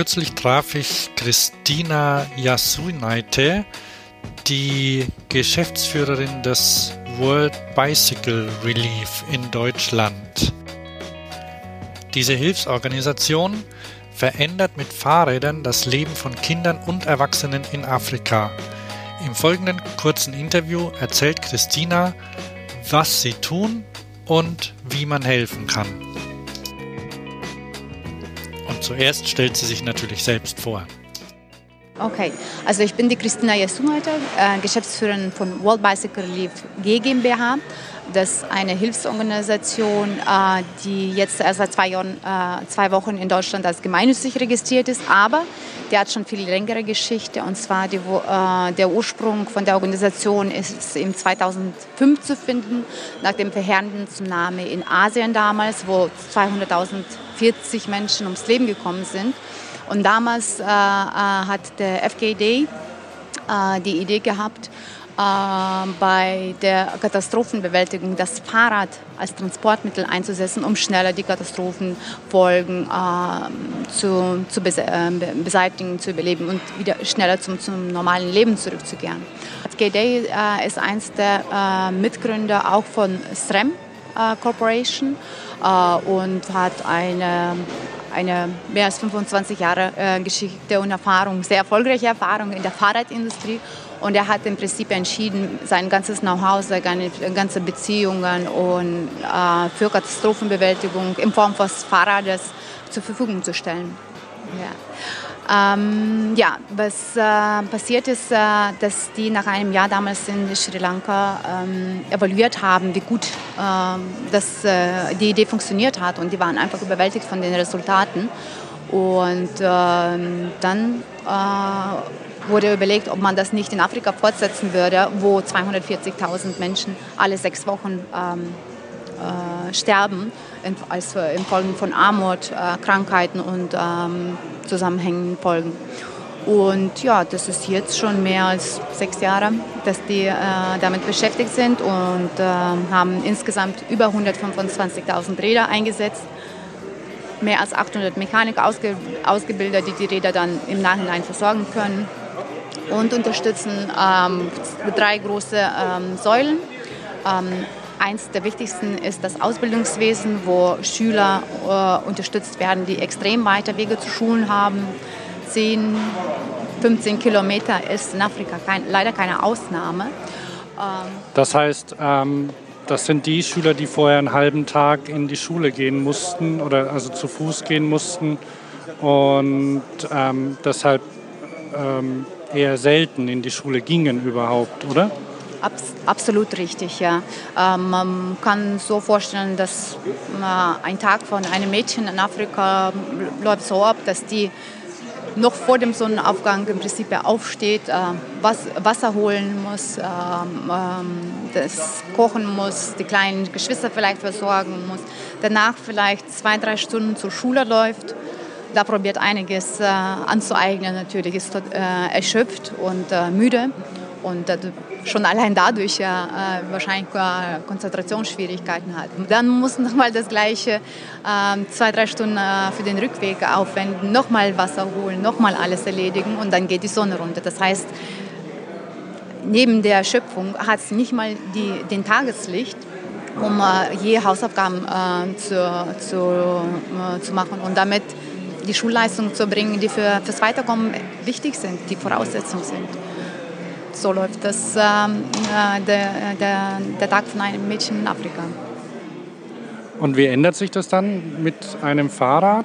Kürzlich traf ich Christina Yasunaite, die Geschäftsführerin des World Bicycle Relief in Deutschland. Diese Hilfsorganisation verändert mit Fahrrädern das Leben von Kindern und Erwachsenen in Afrika. Im folgenden kurzen Interview erzählt Christina, was sie tun und wie man helfen kann. Zuerst stellt sie sich natürlich selbst vor. Okay, also ich bin die Christina Jesumalter, äh, Geschäftsführerin von World Bicycle Relief GmbH. Das ist eine Hilfsorganisation, äh, die jetzt erst seit zwei, Jahren, äh, zwei Wochen in Deutschland als gemeinnützig registriert ist, aber die hat schon viel längere Geschichte. Und zwar die, der Ursprung von der Organisation ist im 2005 zu finden, nach dem verheerenden Tsunami in Asien damals, wo 200.040 Menschen ums Leben gekommen sind. Und damals äh, äh, hat der FKD äh, die Idee gehabt, äh, bei der Katastrophenbewältigung das Fahrrad als Transportmittel einzusetzen, um schneller die Katastrophenfolgen äh, zu, zu äh, beseitigen, zu überleben und wieder schneller zum, zum normalen Leben zurückzukehren. FKD äh, ist eins der Mitgründer auch von SREM Corporation und hat eine eine mehr als 25 Jahre äh, Geschichte und Erfahrung, sehr erfolgreiche Erfahrung in der Fahrradindustrie. Und er hat im Prinzip entschieden, sein ganzes Know-how, seine ganze Beziehungen und äh, für Katastrophenbewältigung in Form von Fahrrades zur Verfügung zu stellen. Ja. Ähm, ja, was äh, passiert ist, äh, dass die nach einem Jahr damals in Sri Lanka ähm, evaluiert haben, wie gut äh, das, äh, die Idee funktioniert hat und die waren einfach überwältigt von den Resultaten. Und ähm, dann äh, wurde überlegt, ob man das nicht in Afrika fortsetzen würde, wo 240.000 Menschen alle sechs Wochen ähm, äh, sterben in, als, Folgen von Armut, Krankheiten und ähm, zusammenhängenden Folgen. Und ja, das ist jetzt schon mehr als sechs Jahre, dass die äh, damit beschäftigt sind und äh, haben insgesamt über 125.000 Räder eingesetzt. Mehr als 800 Mechaniker ausge ausgebildet, die die Räder dann im Nachhinein versorgen können. Und unterstützen ähm, drei große ähm, Säulen. Ähm, Eins der wichtigsten ist das Ausbildungswesen, wo Schüler äh, unterstützt werden, die extrem weite Wege zu Schulen haben. 10, 15 Kilometer ist in Afrika kein, leider keine Ausnahme. Ähm das heißt, ähm, das sind die Schüler, die vorher einen halben Tag in die Schule gehen mussten oder also zu Fuß gehen mussten und ähm, deshalb ähm, eher selten in die Schule gingen überhaupt, oder? Abs absolut richtig, ja. Ähm, man kann so vorstellen, dass äh, ein Tag von einem Mädchen in Afrika läuft so ab, dass die noch vor dem Sonnenaufgang im Prinzip aufsteht, äh, was, Wasser holen muss, äh, das kochen muss, die kleinen Geschwister vielleicht versorgen muss, danach vielleicht zwei, drei Stunden zur Schule läuft. Da probiert einiges äh, anzueignen, natürlich ist dort, äh, erschöpft und äh, müde und schon allein dadurch ja äh, wahrscheinlich Konzentrationsschwierigkeiten hat. Dann muss nochmal das Gleiche äh, zwei, drei Stunden äh, für den Rückweg aufwenden, nochmal Wasser holen, nochmal alles erledigen und dann geht die Sonne runter. Das heißt, neben der Schöpfung hat es nicht mal die, den Tageslicht, um äh, je Hausaufgaben zu, zu, zu machen und damit die Schulleistungen zu bringen, die für das Weiterkommen wichtig sind, die Voraussetzungen sind so läuft das ähm, äh, der, der, der Tag von einem Mädchen in Afrika. Und wie ändert sich das dann mit einem Fahrrad?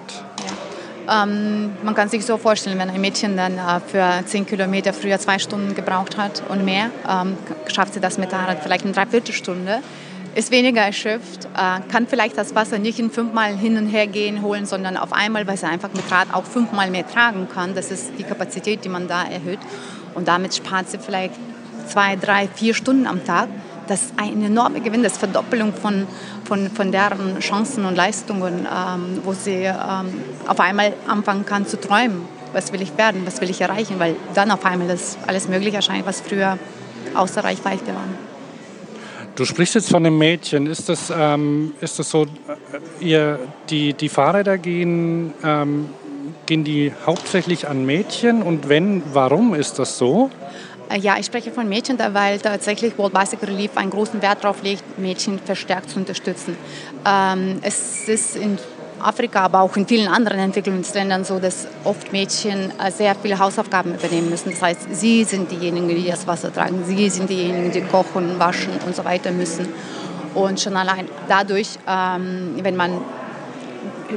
Ja. Ähm, man kann sich so vorstellen, wenn ein Mädchen dann äh, für 10 Kilometer früher zwei Stunden gebraucht hat und mehr, ähm, schafft sie das mit Fahrrad vielleicht in drei Viertelstunde, ist weniger erschöpft, äh, kann vielleicht das Wasser nicht in fünfmal hin und her gehen holen, sondern auf einmal, weil sie einfach mit Rad auch fünfmal mehr tragen kann. Das ist die Kapazität, die man da erhöht. Und damit spart sie vielleicht zwei, drei, vier Stunden am Tag. Das ist ein enormer Gewinn, das ist Verdoppelung von, von, von deren Chancen und Leistungen, ähm, wo sie ähm, auf einmal anfangen kann zu träumen. Was will ich werden, was will ich erreichen, weil dann auf einmal das alles möglich erscheint, was früher außer Reichweite war. Du sprichst jetzt von einem Mädchen. Ist das, ähm, ist das so, äh, ihr, die, die Fahrräder gehen ähm, gehen die hauptsächlich an Mädchen und wenn, warum ist das so? Äh, ja, ich spreche von Mädchen, weil tatsächlich World Bicycle Relief einen großen Wert darauf legt, Mädchen verstärkt zu unterstützen. Ähm, es ist in Afrika, aber auch in vielen anderen Entwicklungsländern so, dass oft Mädchen äh, sehr viele Hausaufgaben übernehmen müssen. Das heißt, sie sind diejenigen, die das Wasser tragen, sie sind diejenigen, die kochen, waschen und so weiter müssen. Und schon allein dadurch, ähm, wenn man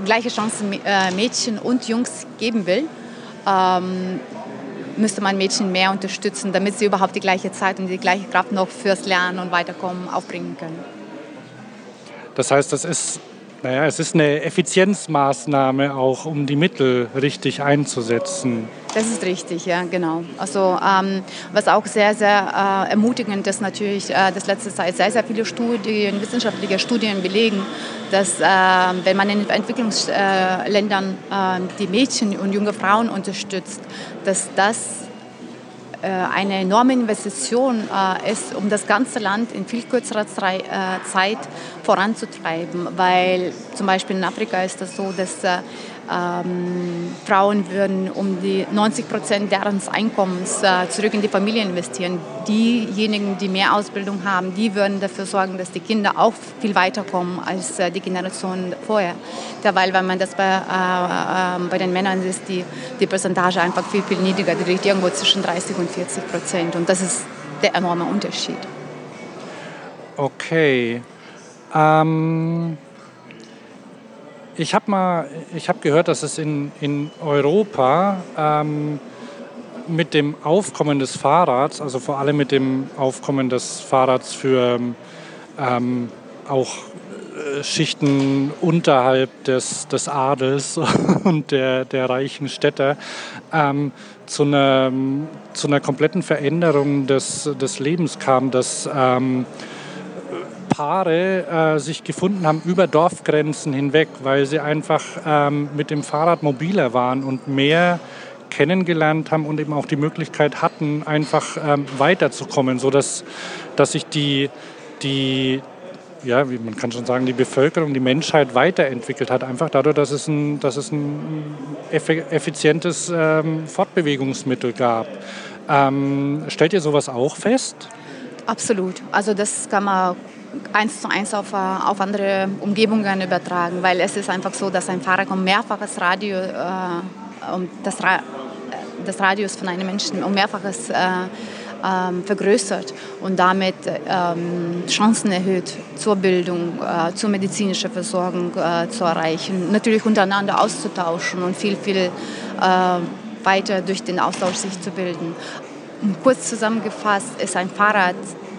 gleiche Chancen äh, Mädchen und Jungs geben will, ähm, müsste man Mädchen mehr unterstützen, damit sie überhaupt die gleiche Zeit und die gleiche Kraft noch fürs Lernen und Weiterkommen aufbringen können. Das heißt, das ist naja, es ist eine Effizienzmaßnahme auch, um die Mittel richtig einzusetzen. Das ist richtig, ja, genau. Also ähm, was auch sehr, sehr äh, ermutigend ist natürlich, äh, dass letzte Zeit sehr, sehr viele Studien, wissenschaftliche Studien belegen, dass äh, wenn man in Entwicklungsländern äh, die Mädchen und junge Frauen unterstützt, dass das äh, eine enorme Investition äh, ist, um das ganze Land in viel kürzerer äh, Zeit voranzutreiben. Weil zum Beispiel in Afrika ist das so, dass ähm, Frauen würden um die 90 Prozent deren Einkommens äh, zurück in die Familie investieren. Diejenigen, die mehr Ausbildung haben, die würden dafür sorgen, dass die Kinder auch viel weiterkommen als äh, die Generation vorher. Derweil, wenn man das bei, äh, ähm, bei den Männern ist, die, die Percentage einfach viel, viel niedriger. Die liegt irgendwo zwischen 30 und 40 Prozent. Und das ist der enorme Unterschied. Okay. Ähm ich habe mal, ich habe gehört, dass es in, in Europa ähm, mit dem Aufkommen des Fahrrads, also vor allem mit dem Aufkommen des Fahrrads für ähm, auch äh, Schichten unterhalb des, des Adels und der, der reichen Städte ähm, zu, einer, zu einer kompletten Veränderung des, des Lebens kam, dass ähm, Paare äh, sich gefunden haben über Dorfgrenzen hinweg, weil sie einfach ähm, mit dem Fahrrad mobiler waren und mehr kennengelernt haben und eben auch die Möglichkeit hatten, einfach ähm, weiterzukommen, sodass dass sich die, die ja, wie man kann schon sagen, die Bevölkerung, die Menschheit weiterentwickelt hat, einfach dadurch, dass es ein, dass es ein effizientes ähm, Fortbewegungsmittel gab. Ähm, stellt ihr sowas auch fest? Absolut. Also das kann man eins zu eins auf, äh, auf andere Umgebungen übertragen, weil es ist einfach so, dass ein Fahrer um mehrfaches Radio, äh, um das, Ra das Radius von einem Menschen um mehrfaches äh, ähm, vergrößert und damit ähm, Chancen erhöht, zur Bildung, äh, zur medizinischen Versorgung äh, zu erreichen, natürlich untereinander auszutauschen und viel, viel äh, weiter durch den Austausch sich zu bilden. Kurz zusammengefasst ist ein Fahrrad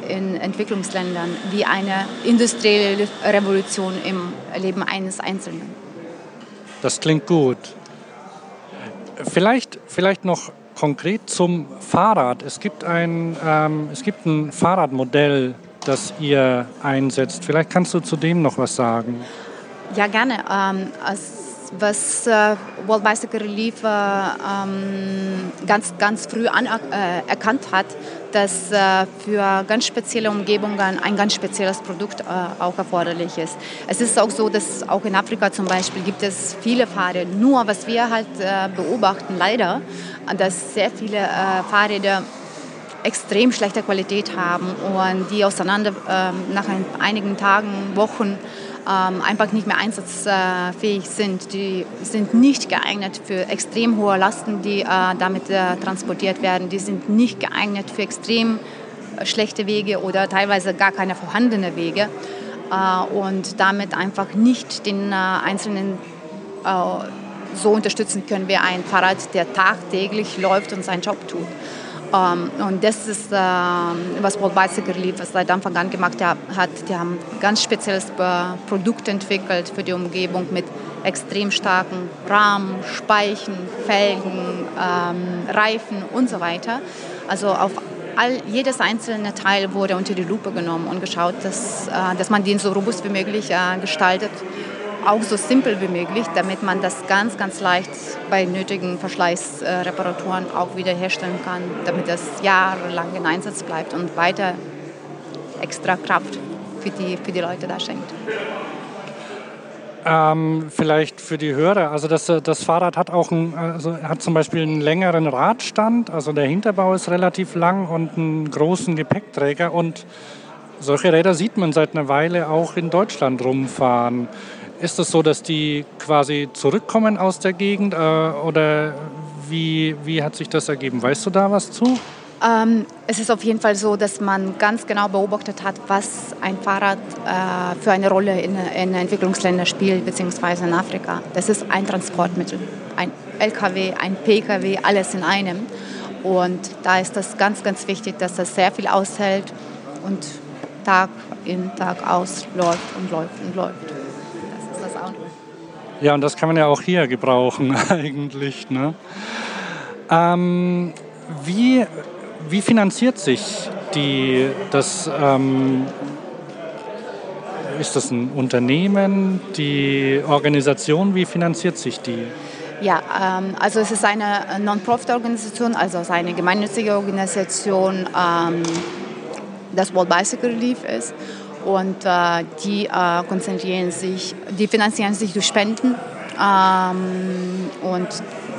in Entwicklungsländern wie eine industrielle Revolution im Leben eines Einzelnen. Das klingt gut. Vielleicht, vielleicht noch konkret zum Fahrrad. Es gibt ein, ähm, es gibt ein Fahrradmodell, das ihr einsetzt. Vielleicht kannst du zu dem noch was sagen. Ja, gerne. Ähm, was äh, World Bicycle Relief äh, ähm, ganz, ganz früh anerkannt äh, hat, dass äh, für ganz spezielle Umgebungen ein ganz spezielles Produkt äh, auch erforderlich ist. Es ist auch so, dass auch in Afrika zum Beispiel gibt es viele Fahrräder. Nur was wir halt äh, beobachten, leider, dass sehr viele Fahrräder extrem schlechte Qualität haben und die auseinander ähm, nach einigen Tagen, Wochen einfach nicht mehr einsatzfähig sind. Die sind nicht geeignet für extrem hohe Lasten, die äh, damit äh, transportiert werden. Die sind nicht geeignet für extrem äh, schlechte Wege oder teilweise gar keine vorhandenen Wege und damit einfach nicht den Einzelnen so unterstützen können wie ein Fahrrad, der tagtäglich läuft und seinen Job tut. Ähm, und das ist, uh, was World Bicycle Relief seit Anfang an gemacht hat. Die haben ganz spezielles Produkt entwickelt für die Umgebung mit extrem starken Rahmen, Speichen, Felgen, ähm, Reifen und so weiter. Also auf all, jedes einzelne Teil wurde unter die Lupe genommen und geschaut, dass, äh, dass man den so robust wie möglich äh, gestaltet auch so simpel wie möglich, damit man das ganz, ganz leicht bei nötigen Verschleißreparaturen auch wiederherstellen kann, damit das jahrelang in Einsatz bleibt und weiter extra Kraft für die, für die Leute da schenkt. Ähm, vielleicht für die Hörer. Also das, das Fahrrad hat auch ein, also hat zum Beispiel einen längeren Radstand, also der Hinterbau ist relativ lang und einen großen Gepäckträger und solche Räder sieht man seit einer Weile auch in Deutschland rumfahren. Ist es das so, dass die quasi zurückkommen aus der Gegend äh, oder wie, wie hat sich das ergeben? Weißt du da was zu? Ähm, es ist auf jeden Fall so, dass man ganz genau beobachtet hat, was ein Fahrrad äh, für eine Rolle in, in Entwicklungsländern spielt, beziehungsweise in Afrika. Das ist ein Transportmittel, ein LKW, ein PKW, alles in einem. Und da ist das ganz, ganz wichtig, dass das sehr viel aushält und Tag in, Tag aus läuft und läuft und läuft. Das ist das Auto. Ja, und das kann man ja auch hier gebrauchen eigentlich. Ne? Ähm, wie wie finanziert sich die, das, ähm, ist das ein Unternehmen, die Organisation, wie finanziert sich die? Ja, ähm, also es ist eine Non-Profit-Organisation, also eine gemeinnützige Organisation, ähm, das World Bicycle Relief ist. Und äh, die äh, konzentrieren sich, die finanzieren sich durch Spenden. Ähm, und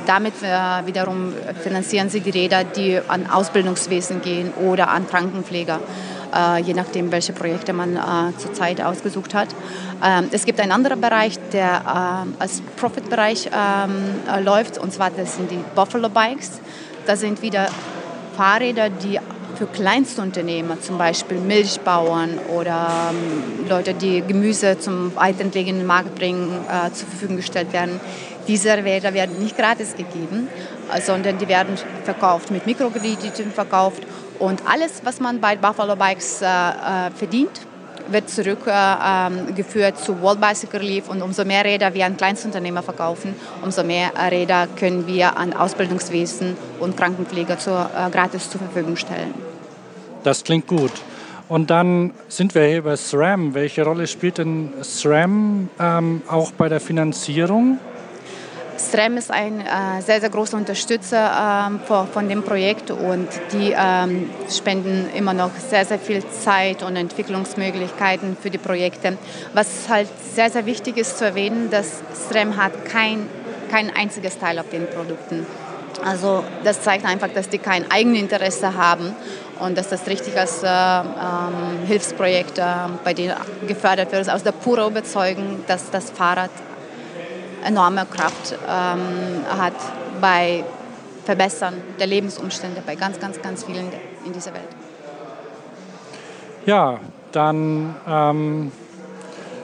damit äh, wiederum finanzieren sie die Räder, die an Ausbildungswesen gehen oder an Krankenpfleger, äh, je nachdem, welche Projekte man äh, zurzeit ausgesucht hat. Ähm, es gibt einen anderen Bereich, der äh, als Profit-Bereich ähm, äh, läuft, und zwar das sind die Buffalo Bikes. Das sind wieder Fahrräder, die für Kleinstunternehmer, zum Beispiel Milchbauern oder ähm, Leute, die Gemüse zum weitentlegenen Markt bringen, äh, zur Verfügung gestellt werden. Diese Räder werden nicht gratis gegeben, äh, sondern die werden verkauft, mit Mikrokrediten verkauft. Und alles, was man bei Buffalo Bikes äh, äh verdient, wird zurückgeführt äh, zu World Bicycle Relief und umso mehr Räder wir an Kleinstunternehmer verkaufen, umso mehr Räder können wir an Ausbildungswesen und Krankenpfleger zur, äh, gratis zur Verfügung stellen. Das klingt gut. Und dann sind wir hier bei SRAM. Welche Rolle spielt denn SRAM ähm, auch bei der Finanzierung? SREM ist ein äh, sehr, sehr großer Unterstützer ähm, von, von, dem Projekt und die ähm, spenden immer noch sehr, sehr viel Zeit und Entwicklungsmöglichkeiten für die Projekte. Was halt sehr, sehr wichtig ist zu erwähnen, dass SREM hat kein, kein einziges Teil auf den Produkten. Also das zeigt einfach, dass die kein Eigeninteresse haben und dass das richtig als äh, ähm, Hilfsprojekt äh, bei denen gefördert wird, aus der puren Überzeugung, dass das Fahrrad enorme Kraft ähm, hat bei Verbessern der Lebensumstände bei ganz, ganz, ganz vielen in dieser Welt. Ja, dann ähm,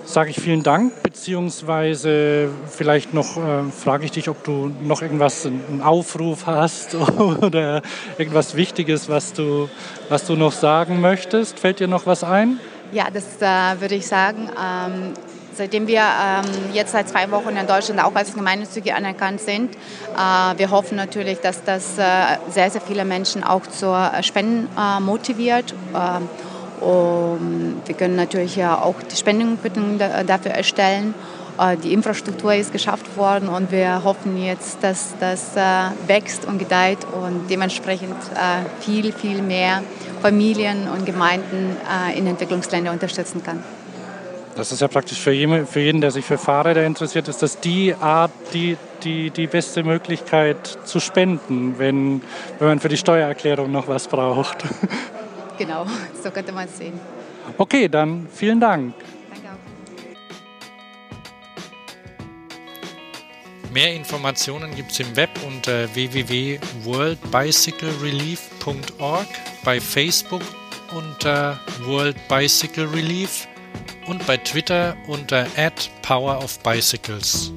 sage ich vielen Dank, beziehungsweise vielleicht noch äh, frage ich dich, ob du noch irgendwas, einen Aufruf hast oder irgendwas Wichtiges, was du, was du noch sagen möchtest. Fällt dir noch was ein? Ja, das äh, würde ich sagen. Ähm, Seitdem wir ähm, jetzt seit zwei Wochen in Deutschland auch als gemeinnützige anerkannt sind, äh, wir hoffen natürlich, dass das äh, sehr, sehr viele Menschen auch zur Spenden äh, motiviert. Ähm, wir können natürlich ja auch die Spendenquittung dafür erstellen. Äh, die Infrastruktur ist geschafft worden und wir hoffen jetzt, dass das äh, wächst und gedeiht und dementsprechend äh, viel, viel mehr Familien und Gemeinden in Entwicklungsländern unterstützen kann. Das ist ja praktisch für jeden, für jeden, der sich für Fahrräder interessiert, ist das die Art, die, die, die beste Möglichkeit zu spenden, wenn, wenn man für die Steuererklärung noch was braucht. Genau, so könnte man es sehen. Okay, dann vielen Dank. Danke auch. Mehr Informationen gibt es im Web unter www.worldbicyclerelief.org, bei Facebook unter World Bicycle Relief und bei Twitter unter @powerofbicycles.